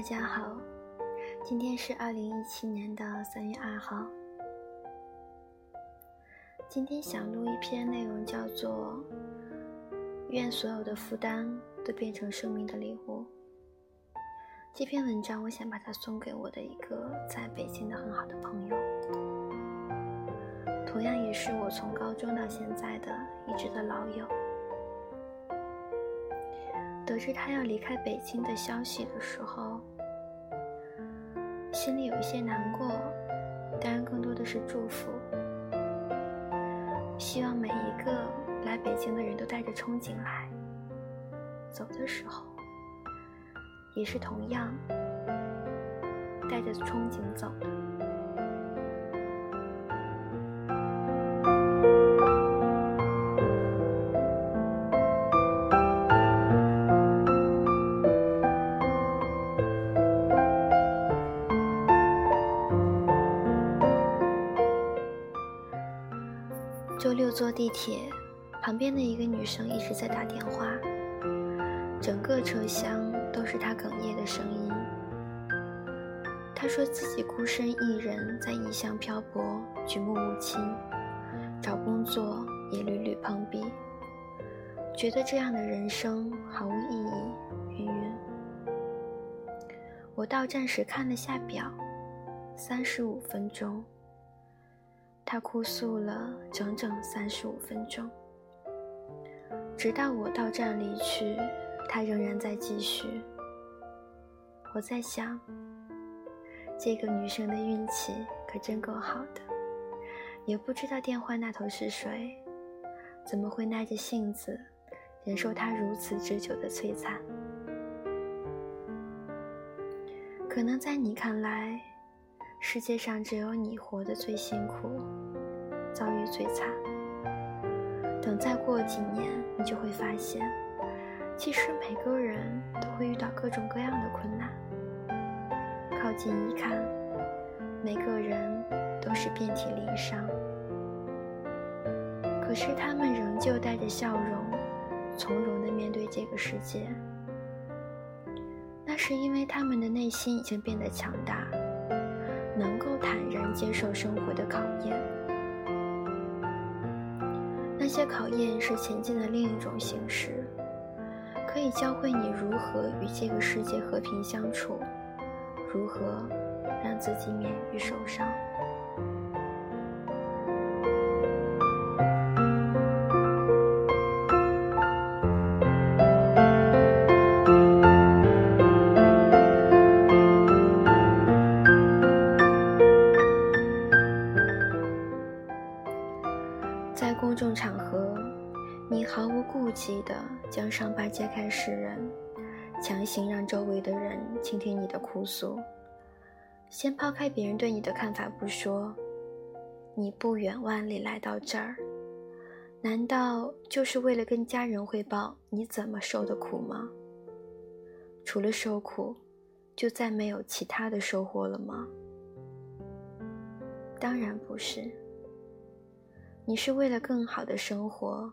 大家好，今天是二零一七年的三月二号。今天想录一篇内容，叫做“愿所有的负担都变成生命的礼物”。这篇文章，我想把它送给我的一个在北京的很好的朋友，同样也是我从高中到现在的一直的老友。得知他要离开北京的消息的时候，心里有一些难过，当然更多的是祝福。希望每一个来北京的人都带着憧憬来，走的时候也是同样带着憧憬走的。坐地铁，旁边的一个女生一直在打电话，整个车厢都是她哽咽的声音。她说自己孤身一人在异乡漂泊，举目无亲，找工作也屡屡碰壁，觉得这样的人生毫无意义。云云，我到站时看了下表，三十五分钟。他哭诉了整整三十五分钟，直到我到站离去，他仍然在继续。我在想，这个女生的运气可真够好的，也不知道电话那头是谁，怎么会耐着性子忍受他如此之久的摧残？可能在你看来。世界上只有你活得最辛苦，遭遇最惨。等再过几年，你就会发现，其实每个人都会遇到各种各样的困难。靠近一看，每个人都是遍体鳞伤，可是他们仍旧带着笑容，从容地面对这个世界。那是因为他们的内心已经变得强大。能够坦然接受生活的考验，这些考验是前进的另一种形式，可以教会你如何与这个世界和平相处，如何让自己免于受伤。开示人，强行让周围的人倾听你的哭诉。先抛开别人对你的看法不说，你不远万里来到这儿，难道就是为了跟家人汇报你怎么受的苦吗？除了受苦，就再没有其他的收获了吗？当然不是。你是为了更好的生活。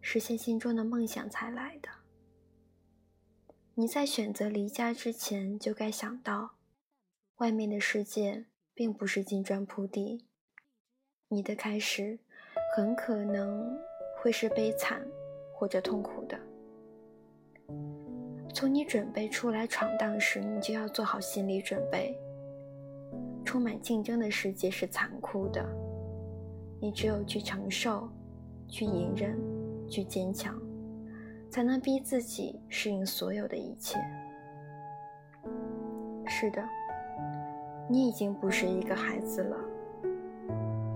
实现心中的梦想才来的。你在选择离家之前就该想到，外面的世界并不是金砖铺地，你的开始很可能会是悲惨或者痛苦的。从你准备出来闯荡时，你就要做好心理准备。充满竞争的世界是残酷的，你只有去承受，去隐忍。去坚强，才能逼自己适应所有的一切。是的，你已经不是一个孩子了，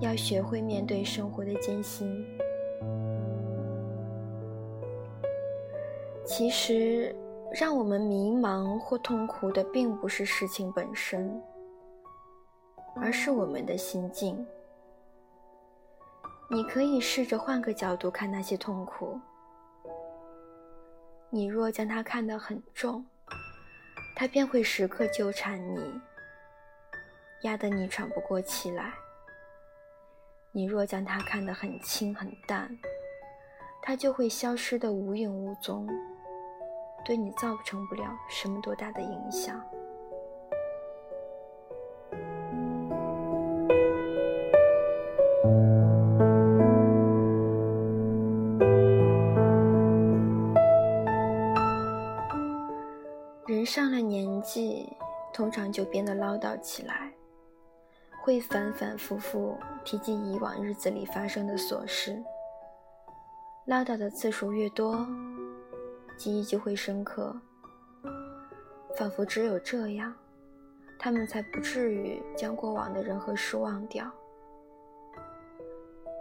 要学会面对生活的艰辛。其实，让我们迷茫或痛苦的，并不是事情本身，而是我们的心境。你可以试着换个角度看那些痛苦。你若将它看得很重，它便会时刻纠缠你，压得你喘不过气来；你若将它看得很轻很淡，它就会消失得无影无踪，对你造成不了什么多大的影响。记通常就变得唠叨起来，会反反复复提及以往日子里发生的琐事。唠叨的次数越多，记忆就会深刻，仿佛只有这样，他们才不至于将过往的人和事忘掉。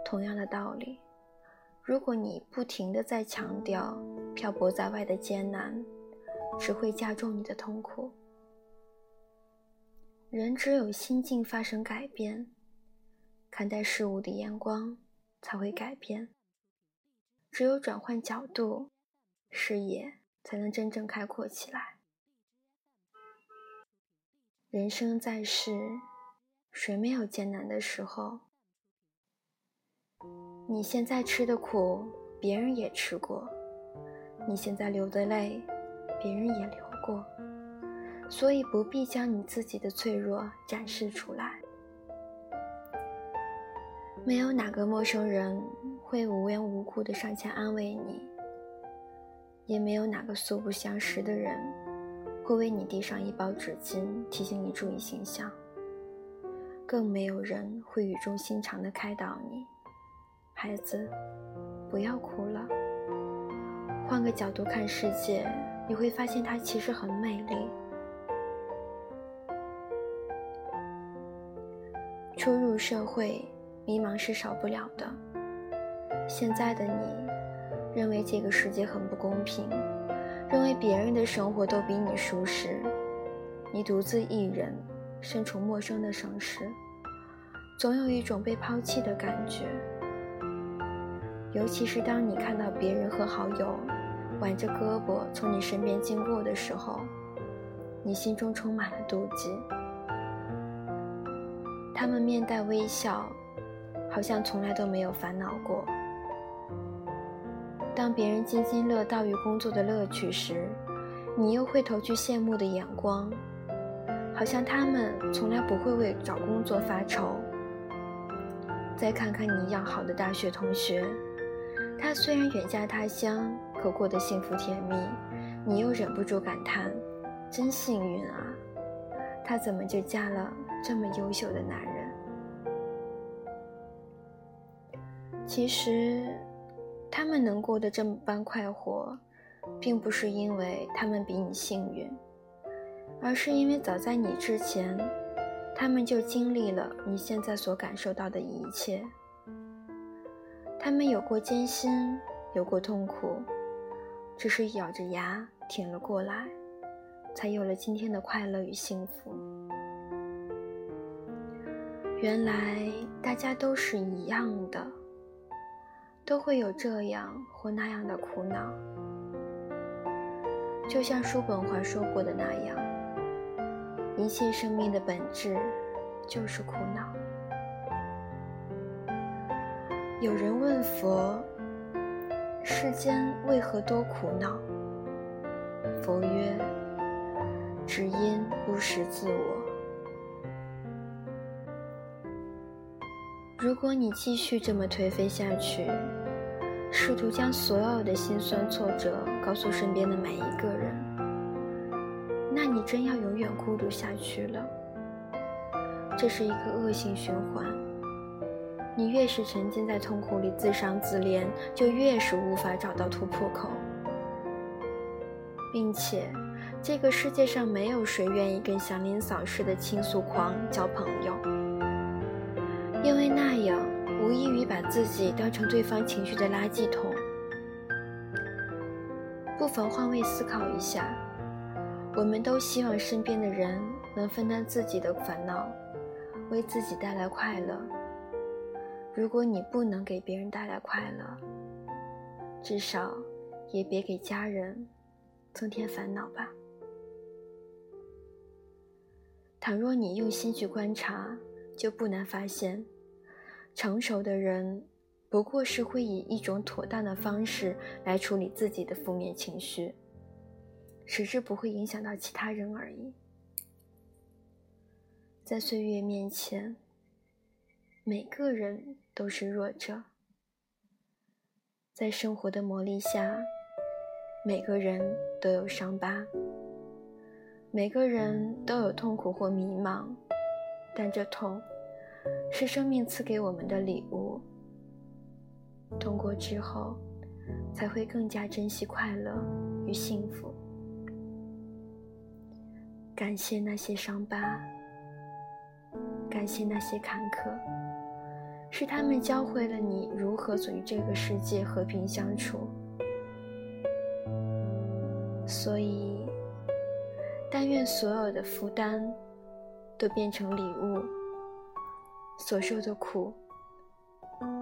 同样的道理，如果你不停的在强调漂泊在外的艰难，只会加重你的痛苦。人只有心境发生改变，看待事物的眼光才会改变。只有转换角度，视野才能真正开阔起来。人生在世，谁没有艰难的时候？你现在吃的苦，别人也吃过；你现在流的泪，别人也流过。所以不必将你自己的脆弱展示出来。没有哪个陌生人会无缘无故的上前安慰你，也没有哪个素不相识的人会为你递上一包纸巾，提醒你注意形象。更没有人会语重心长的开导你：“孩子，不要哭了。换个角度看世界，你会发现它其实很美丽。”初入社会，迷茫是少不了的。现在的你，认为这个世界很不公平，认为别人的生活都比你舒适，你独自一人，身处陌生的城市，总有一种被抛弃的感觉。尤其是当你看到别人和好友挽着胳膊从你身边经过的时候，你心中充满了妒忌。他们面带微笑，好像从来都没有烦恼过。当别人津津乐道于工作的乐趣时，你又会投去羡慕的眼光，好像他们从来不会为找工作发愁。再看看你要好的大学同学，他虽然远嫁他乡，可过得幸福甜蜜，你又忍不住感叹：真幸运啊！她怎么就嫁了这么优秀的男人？其实，他们能过得这般快活，并不是因为他们比你幸运，而是因为早在你之前，他们就经历了你现在所感受到的一切。他们有过艰辛，有过痛苦，只是咬着牙挺了过来。才有了今天的快乐与幸福。原来大家都是一样的，都会有这样或那样的苦恼。就像叔本华说过的那样，一切生命的本质就是苦恼。有人问佛：“世间为何多苦恼？”佛曰：只因不识自我。如果你继续这么颓废下去，试图将所有的辛酸挫折告诉身边的每一个人，那你真要永远孤独下去了。这是一个恶性循环。你越是沉浸在痛苦里自伤自怜，就越是无法找到突破口，并且。这个世界上没有谁愿意跟祥林嫂似的倾诉狂交朋友，因为那样无异于把自己当成对方情绪的垃圾桶。不妨换位思考一下，我们都希望身边的人能分担自己的烦恼，为自己带来快乐。如果你不能给别人带来快乐，至少也别给家人增添烦恼吧。倘若你用心去观察，就不难发现，成熟的人不过是会以一种妥当的方式来处理自己的负面情绪，使之不会影响到其他人而已。在岁月面前，每个人都是弱者；在生活的磨砺下，每个人都有伤疤。每个人都有痛苦或迷茫，但这痛是生命赐给我们的礼物。痛过之后，才会更加珍惜快乐与幸福。感谢那些伤疤，感谢那些坎坷，是他们教会了你如何与这个世界和平相处。所以，但愿所有的负担都变成礼物，所受的苦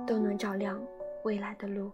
都能照亮未来的路。